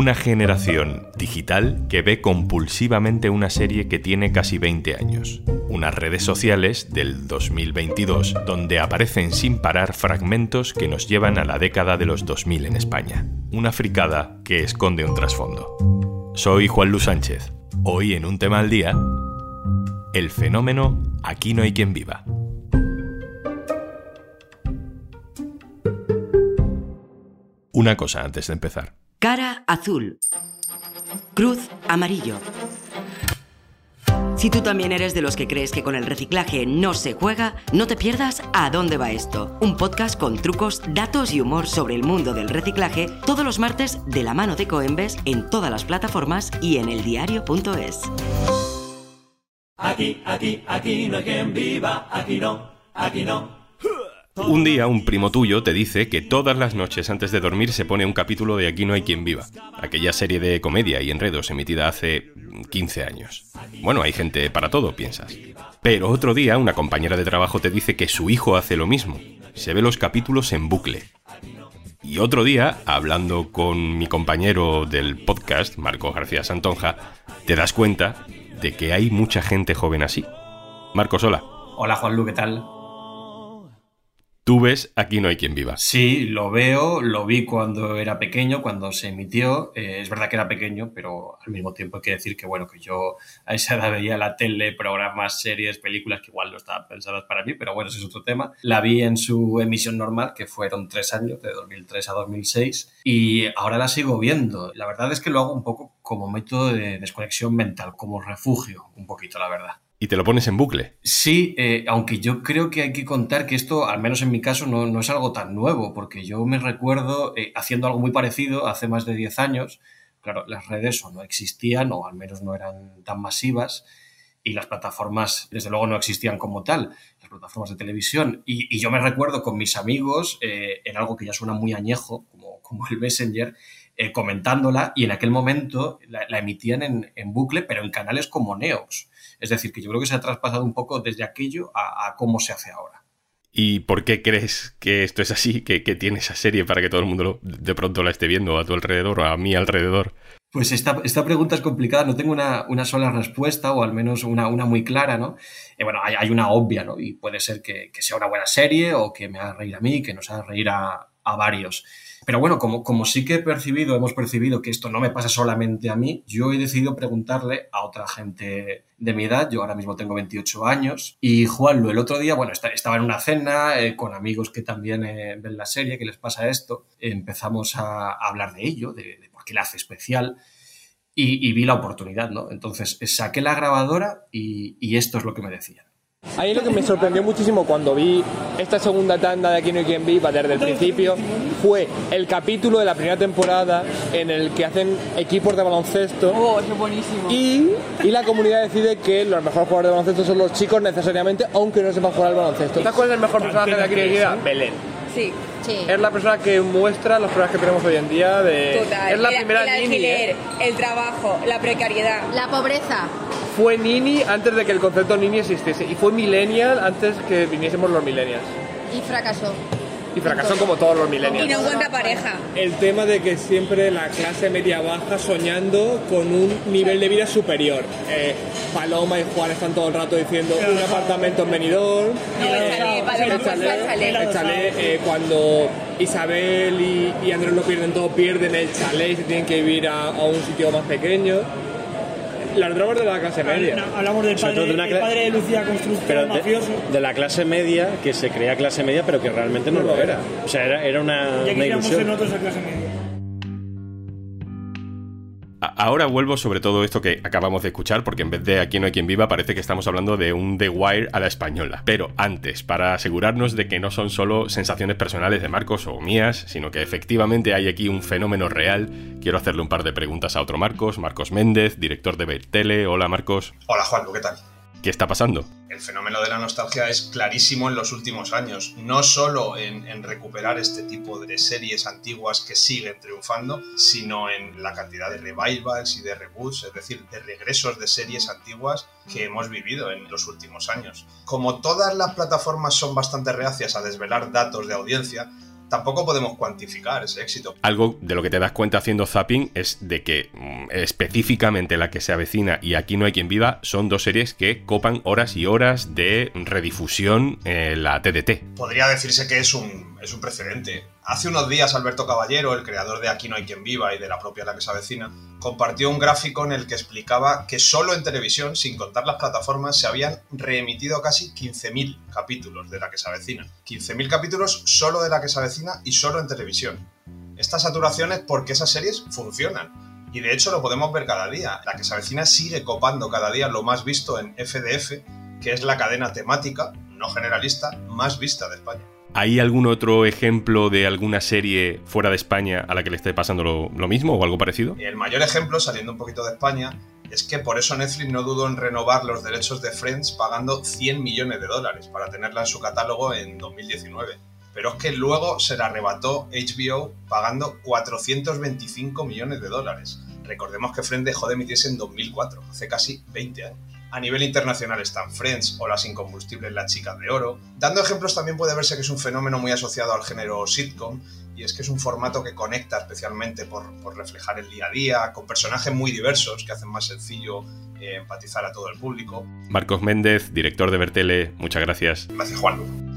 Una generación digital que ve compulsivamente una serie que tiene casi 20 años. Unas redes sociales del 2022 donde aparecen sin parar fragmentos que nos llevan a la década de los 2000 en España. Una fricada que esconde un trasfondo. Soy Juan Luis Sánchez. Hoy en un tema al día, el fenómeno Aquí no hay quien viva. Una cosa antes de empezar. Cara azul. Cruz amarillo. Si tú también eres de los que crees que con el reciclaje no se juega, no te pierdas A dónde va esto, un podcast con trucos, datos y humor sobre el mundo del reciclaje todos los martes de la mano de Coembes en todas las plataformas y en eldiario.es. Aquí, aquí, aquí no hay quien viva, aquí no, aquí no. Un día un primo tuyo te dice que todas las noches antes de dormir se pone un capítulo de Aquí no hay quien viva, aquella serie de comedia y enredos emitida hace 15 años. Bueno, hay gente para todo, piensas. Pero otro día una compañera de trabajo te dice que su hijo hace lo mismo. Se ve los capítulos en bucle. Y otro día, hablando con mi compañero del podcast, Marco García Santonja, te das cuenta de que hay mucha gente joven así. Marcos, hola. Hola Juanlu, ¿qué tal? Tú ves Aquí no hay quien viva. Sí, lo veo, lo vi cuando era pequeño, cuando se emitió. Eh, es verdad que era pequeño, pero al mismo tiempo hay que decir que, bueno, que yo a esa edad veía la tele, programas, series, películas que igual no estaban pensadas para mí, pero bueno, ese es otro tema. La vi en su emisión normal, que fueron tres años, de 2003 a 2006, y ahora la sigo viendo. La verdad es que lo hago un poco como método de desconexión mental, como refugio, un poquito, la verdad y te lo pones en bucle. Sí, eh, aunque yo creo que hay que contar que esto, al menos en mi caso, no, no es algo tan nuevo, porque yo me recuerdo eh, haciendo algo muy parecido hace más de 10 años. Claro, las redes o no existían, o al menos no eran tan masivas, y las plataformas, desde luego, no existían como tal, las plataformas de televisión. Y, yo me recuerdo con mis amigos eh, en algo que ya suena muy añejo, como, como el Messenger, comentándola, y en aquel momento la, la emitían en, en bucle, pero en canales como Neox es decir, que yo creo que se ha traspasado un poco desde aquello a, cómo se hace ahora. ¿Y por qué crees que esto es así? Que, tiene esa serie para que todo el mundo de pronto la esté viendo a tu alrededor o a mi alrededor? Pues esta, esta pregunta es complicada, no tengo una, sola respuesta o al menos una, una muy clara, ¿no? Eh, bueno, hay, una obvia, ¿no? Y puede ser que, sea una buena serie o que me haga reír a mí, que nos haga reír a, a varios. Pero bueno, como, como sí que he percibido, hemos percibido que esto no me pasa solamente a mí, yo he decidido preguntarle a otra gente de mi edad, yo ahora mismo tengo 28 años, y Juanlo el otro día, bueno, estaba en una cena eh, con amigos que también eh, ven la serie, que les pasa esto, empezamos a, hablar de ello, de, por qué la hace especial, y, vi la oportunidad, ¿no? Entonces saqué la grabadora y, y esto es lo que me decían. A mí lo que me sorprendió muchísimo cuando vi esta segunda tanda de Aquí no hay quien viva desde el principio fue el capítulo de la primera temporada en el que hacen equipos de baloncesto. Oh, es buenísimo. Y, y, la comunidad decide que los mejores jugadores de baloncesto son los chicos necesariamente, aunque no sepan jugar al baloncesto. ¿Sabes cuál es el mejor personaje de Aquí no hay quien viva? Belén. Sí. Sí. Es la persona que muestra los problemas que tenemos hoy en día. De... Total. Es la el, primera el alquiler, el trabajo, la precariedad. La pobreza fue Nini antes de que el concepto Nini existiese y fue millennial antes que viniésemos los millennials. Y fracasó. Y fracasó como todos los millennials. Y no encuentra pareja. El tema de que siempre la clase media baja soñando con un nivel de vida superior. Eh, Paloma y Juan están todo el rato diciendo un apartamento en Benidorm. el chalet, eh, cuando Isabel y, Andrés lo pierden todo, pierden el chalet y se tienen que vivir a un sitio más pequeño las drogas de la clase media. hablamos del padre, de, padre de Lucía Constructor mafioso. De la clase media, que se crea clase media, pero que realmente no, lo era. O sea, era, era una, ya una ilusión. nosotros a clase media. Ahora vuelvo sobre todo esto que acabamos de escuchar, porque en vez de Aquí no hay quien viva, parece que estamos hablando de un The Wire a la española. Pero antes, para asegurarnos de que no son solo sensaciones personales de Marcos o mías, sino que efectivamente hay aquí un fenómeno real, quiero hacerle un par de preguntas a otro Marcos, Marcos Méndez, director de Tele. Hola Marcos. Hola Juanjo, ¿qué tal? ¿Qué está pasando? El fenómeno de la nostalgia es clarísimo en los últimos años, no solo en, recuperar este tipo de series antiguas que siguen triunfando, sino en la cantidad de revivals y de reboots, es decir, de regresos de series antiguas que hemos vivido en los últimos años. Como todas las plataformas son bastante reacias a desvelar datos de audiencia, tampoco podemos cuantificar ese éxito. Algo de lo que te das cuenta haciendo zapping es de que mm, específicamente la que se avecina y aquí no hay quien viva son dos series que copan horas y horas de redifusión en la TDT. Podría decirse que es un, es un precedente. Hace unos días Alberto Caballero, el creador de Aquí no hay quien viva y de la propia La que se avecina, compartió un gráfico en el que explicaba que solo en televisión, sin contar las plataformas, se habían reemitido casi 15.000 capítulos de La que se avecina. 15.000 capítulos solo de La que se y solo en televisión. Esta saturación es porque esas series funcionan. Y de hecho lo podemos ver cada día. La que se sigue copando cada día lo más visto en FDF, que es la cadena temática, no generalista, más vista de España. ¿Hay algún otro ejemplo de alguna serie fuera de España a la que le esté pasando lo, mismo o algo parecido? El mayor ejemplo, saliendo un poquito de España, es que por eso Netflix no dudó en renovar los derechos de Friends pagando 100 millones de dólares para tenerla en su catálogo en 2019. Pero es que luego se la arrebató HBO pagando 425 millones de dólares. Recordemos que Friends dejó de emitirse en 2004, hace casi 20 años. A nivel internacional están Friends o Las Incombustibles Las Chicas de Oro. Dando ejemplos también puede verse que es un fenómeno muy asociado al género sitcom y es que es un formato que conecta especialmente por, por reflejar el día a día, con personajes muy diversos que hacen más sencillo eh, empatizar a todo el público. Marcos Méndez, director de Bertele, muchas gracias. Gracias Juan.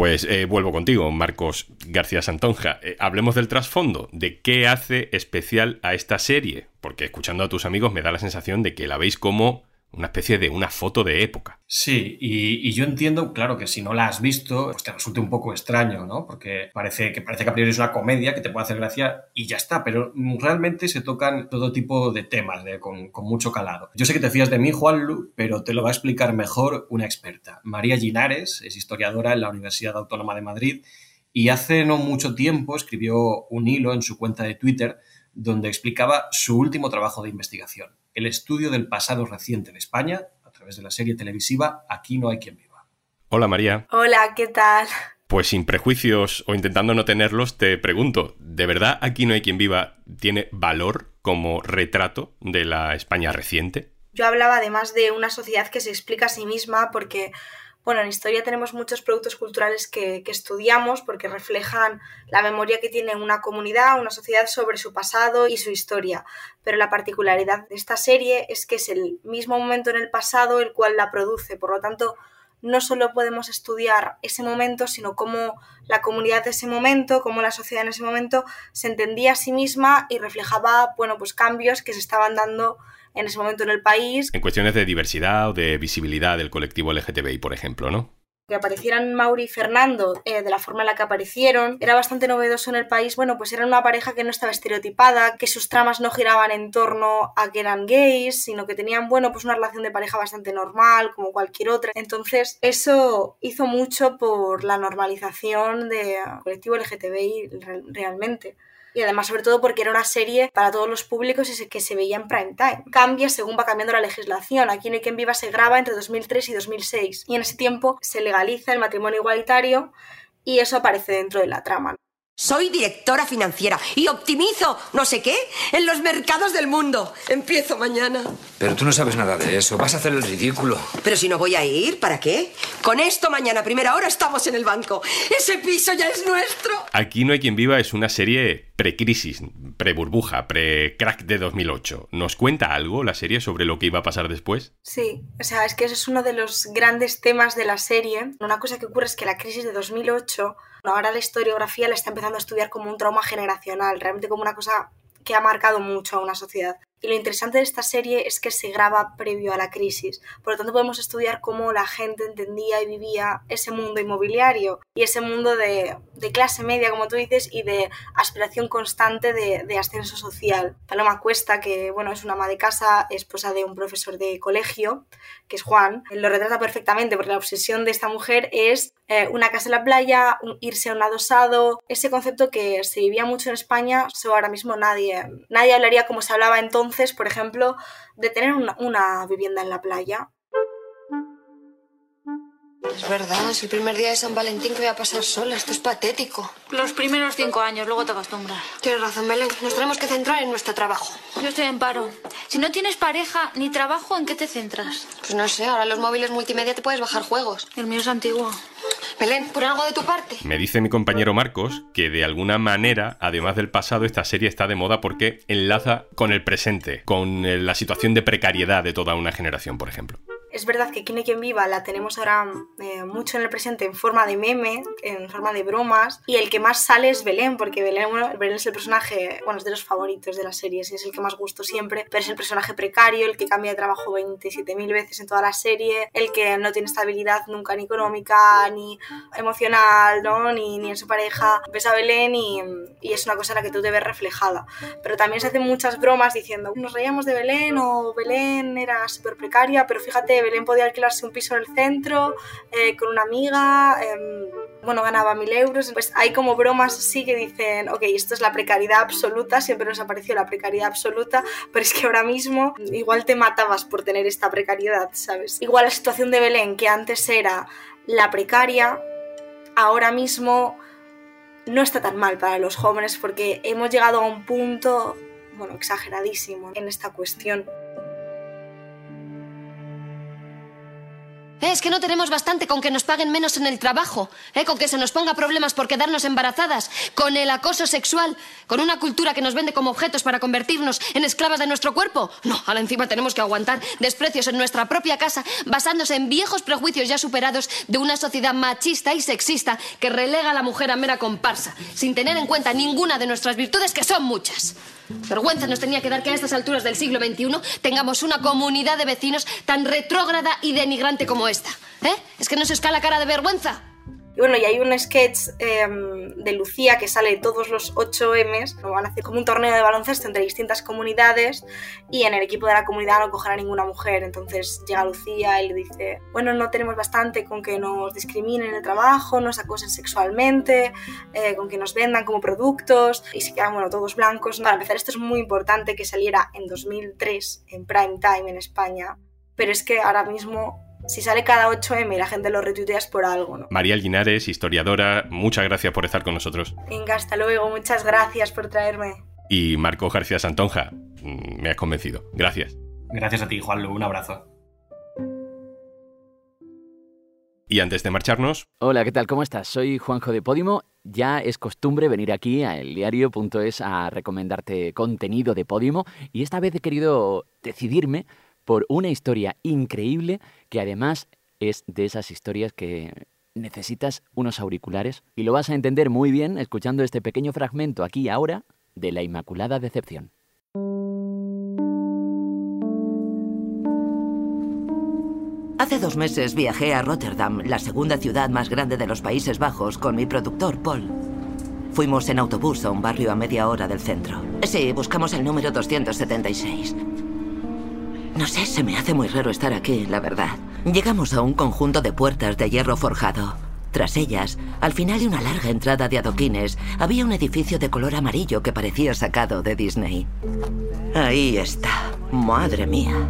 Pues eh, vuelvo contigo, Marcos García Santonja. Eh, hablemos del trasfondo, de qué hace especial a esta serie, porque escuchando a tus amigos me da la sensación de que la veis como una especie de una foto de época. Sí, y, yo entiendo, claro, que si no la has visto, pues te resulte un poco extraño, ¿no? Porque parece que, parece que a priori es una comedia que te puede hacer gracia y ya está, pero realmente se tocan todo tipo de temas con, mucho calado. Yo sé que te fías de mí, Juanlu, pero te lo va a explicar mejor una experta. María Ginares es historiadora en la Universidad Autónoma de Madrid y hace no mucho tiempo escribió un hilo en su cuenta de Twitter donde explicaba su último trabajo de investigación el estudio del pasado reciente de España a través de la serie televisiva Aquí no hay quien viva. Hola María. Hola, ¿qué tal? Pues sin prejuicios o intentando no tenerlos, te pregunto, ¿de verdad Aquí no hay quien viva tiene valor como retrato de la España reciente? Yo hablaba además de una sociedad que se explica a sí misma porque bueno, en historia tenemos muchos productos culturales que, que, estudiamos porque reflejan la memoria que tiene una comunidad, una sociedad sobre su pasado y su historia. Pero la particularidad de esta serie es que es el mismo momento en el pasado el cual la produce. Por lo tanto, no solo podemos estudiar ese momento, sino cómo la comunidad de ese momento, cómo la sociedad en ese momento se entendía a sí misma y reflejaba, bueno, pues cambios que se estaban dando en ese momento en el país. En cuestiones de diversidad o de visibilidad del colectivo LGTBI, por ejemplo, ¿no? Que aparecieran Mauri y Fernando eh, de la forma en la que aparecieron era bastante novedoso en el país. Bueno, pues eran una pareja que no estaba estereotipada, que sus tramas no giraban en torno a que eran gays, sino que tenían, bueno, pues una relación de pareja bastante normal, como cualquier otra. Entonces, eso hizo mucho por la normalización del colectivo LGTBI realmente y además sobre todo porque era una serie para todos los públicos y que se veía en prime time. Cambia según va cambiando la legislación. Aquí en Quien Viva se graba entre 2003 y 2006 y en ese tiempo se legaliza el matrimonio igualitario y eso aparece dentro de la trama. Soy directora financiera y optimizo no sé qué en los mercados del mundo. Empiezo mañana. Pero tú no sabes nada de eso. Vas a hacer el ridículo. Pero si no voy a ir, ¿para qué? Con esto mañana a primera hora estamos en el banco. Ese piso ya es nuestro. Aquí no hay quien viva es una serie pre-crisis, pre-burbuja, pre-crack de 2008. ¿Nos cuenta algo la serie sobre lo que iba a pasar después? Sí, o sea, es que eso es uno de los grandes temas de la serie. Una cosa que ocurre es que la crisis de 2008 ahora la historiografía la está empezando estudiar como un trauma generacional, realmente como una cosa que ha marcado mucho a una sociedad. Y lo interesante de esta serie es que se graba previo a la crisis. Por lo tanto, podemos estudiar cómo la gente entendía y vivía ese mundo inmobiliario y ese mundo de, de clase media, como tú dices, y de aspiración constante de, de, ascenso social. Paloma Cuesta, que bueno, es una ama de casa, esposa de un profesor de colegio, que es Juan, lo retrata perfectamente porque la obsesión de esta mujer es eh, una casa en la playa, un, irse a un adosado, ese concepto que se vivía mucho en España, eso ahora mismo nadie, nadie hablaría como se hablaba entonces por ejemplo, de tener una, una vivienda en la playa. Es verdad, es el primer día de San Valentín que voy a pasar sola. Esto es patético. Los primeros cinco años, luego te acostumbras. Tienes razón, Belén. Nos tenemos que centrar en nuestro trabajo. Yo estoy en paro. Si no tienes pareja ni trabajo, ¿en qué te centras? Pues no sé, ahora los móviles multimedia te puedes bajar juegos. El mío es antiguo. Belén, ¿por algo de tu parte? Me dice mi compañero Marcos que de alguna manera, además del pasado, esta serie está de moda porque enlaza con el presente, con eh, la situación de precariedad de toda una generación, por ejemplo. Es verdad que Quien quien viva la tenemos ahora eh, mucho en el presente en forma de meme, en forma de bromas, y el que más sale es Belén, porque Belén, es el personaje, bueno, es de los favoritos de las series, y es el que más gusto siempre, pero es el personaje precario, el que cambia de trabajo 27.000 veces en toda la serie, el que no tiene estabilidad nunca ni económica, ni emocional, ¿no? ni, ni en su pareja. Ves a Belén y, y es una cosa en la que tú te ves reflejada. Pero también se hacen muchas bromas diciendo, nos reíamos de Belén o Belén era súper precaria, pero fíjate, Belén podía alquilarse un piso en el centro eh, con una amiga, eh, bueno, ganaba mil euros. Pues hay como bromas así que dicen, ok, esto es la precariedad absoluta, siempre nos ha parecido la precariedad absoluta, pero es que ahora mismo igual te matabas por tener esta precariedad, ¿sabes? Igual la situación de Belén, que antes era la precaria, ahora mismo no está tan mal para los jóvenes porque hemos llegado a un punto, bueno, exageradísimo en esta cuestión. Es que no tenemos bastante con que nos paguen menos en el trabajo, eh, con que se nos ponga problemas por quedarnos embarazadas, con el acoso sexual, con una cultura que nos vende como objetos para convertirnos en esclavas de nuestro cuerpo. No, ahora encima tenemos que aguantar desprecios en nuestra propia casa basándose en viejos prejuicios ya superados de una sociedad machista y sexista que relega a la mujer a mera comparsa, sin tener en cuenta ninguna de nuestras virtudes, que son muchas. Vergüenza nos tenía que dar que a estas alturas del siglo XXI tengamos una comunidad de vecinos tan retrógrada y denigrante como esta. ¿Eh? ¿Es que no se escala cara de vergüenza? Y bueno, y hay un sketch eh, de Lucía que sale todos los 8 M's, van a hacer como un torneo de baloncesto entre distintas comunidades y en el equipo de la comunidad no cogerá ninguna mujer. Entonces llega Lucía y le dice, bueno, no tenemos bastante con que nos discriminen en el trabajo, nos acosen sexualmente, eh, con que nos vendan como productos y se quedan, bueno, todos blancos. Para empezar, esto es muy importante que saliera en 2003 en prime time en España, pero es que ahora mismo si sale cada 8M y la gente lo retuitea es por algo, ¿no? María Linares, historiadora, muchas gracias por estar con nosotros. Venga, hasta luego, muchas gracias por traerme. Y Marco García Santonja, mm, me has convencido. Gracias. Gracias a ti, Juanlu, un abrazo. Y antes de marcharnos... Hola, ¿qué tal? ¿Cómo estás? Soy Juanjo de Podimo. Ya es costumbre venir aquí a eldiario.es a recomendarte contenido de Podimo y esta vez he querido decidirme por una historia increíble que además es de esas historias que necesitas unos auriculares y lo vas a entender muy bien escuchando este pequeño fragmento aquí ahora de la Inmaculada Decepción. Hace dos meses viajé a Rotterdam, la segunda ciudad más grande de los Países Bajos, con mi productor Paul. Fuimos en autobús a un barrio a media hora del centro. Sí, buscamos el número 276. No sé, se me hace muy raro estar aquí, la verdad. Llegamos a un conjunto de puertas de hierro forjado. Tras ellas, al final de una larga entrada de adoquines, había un edificio de color amarillo que parecía sacado de Disney. Ahí está. Madre mía.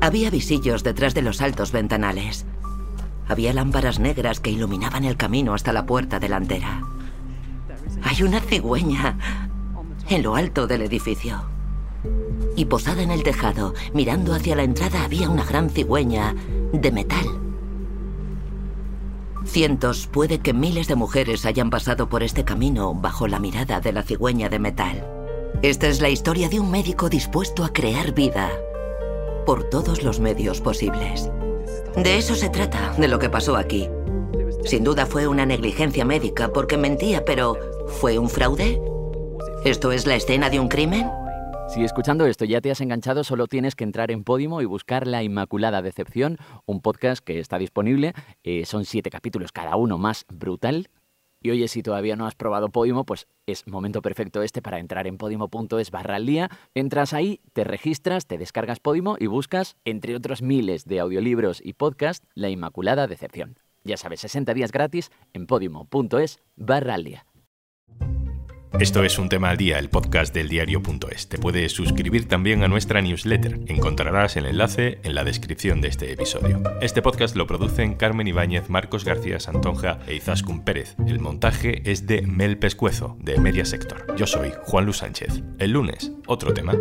Había visillos detrás de los altos ventanales. Había lámparas negras que iluminaban el camino hasta la puerta delantera. Hay una cigüeña en lo alto del edificio. Y posada en el tejado, mirando hacia la entrada, había una gran cigüeña de metal. Cientos, puede que miles de mujeres hayan pasado por este camino bajo la mirada de la cigüeña de metal. Esta es la historia de un médico dispuesto a crear vida por todos los medios posibles. De eso se trata, de lo que pasó aquí. Sin duda fue una negligencia médica porque mentía, pero ¿fue un fraude? ¿Esto es la escena de un crimen? Si escuchando esto ya te has enganchado, solo tienes que entrar en Podimo y buscar La Inmaculada Decepción, un podcast que está disponible. Eh, son siete capítulos, cada uno más brutal. Y oye, si todavía no has probado Podimo, pues es momento perfecto este para entrar en podimo.es barra al día. Entras ahí, te registras, te descargas Podimo y buscas, entre otros miles de audiolibros y podcasts, La Inmaculada Decepción. Ya sabes, 60 días gratis en podimo.es barra al día. Esto es un tema al día, el podcast del diario.es. Te puedes suscribir también a nuestra newsletter. Encontrarás el enlace en la descripción de este episodio. Este podcast lo producen Carmen Ibáñez, Marcos García Santonja e Izaskun Pérez. El montaje es de Mel Pescuezo, de Media Sector. Yo soy Juan Luis Sánchez. El lunes, otro tema.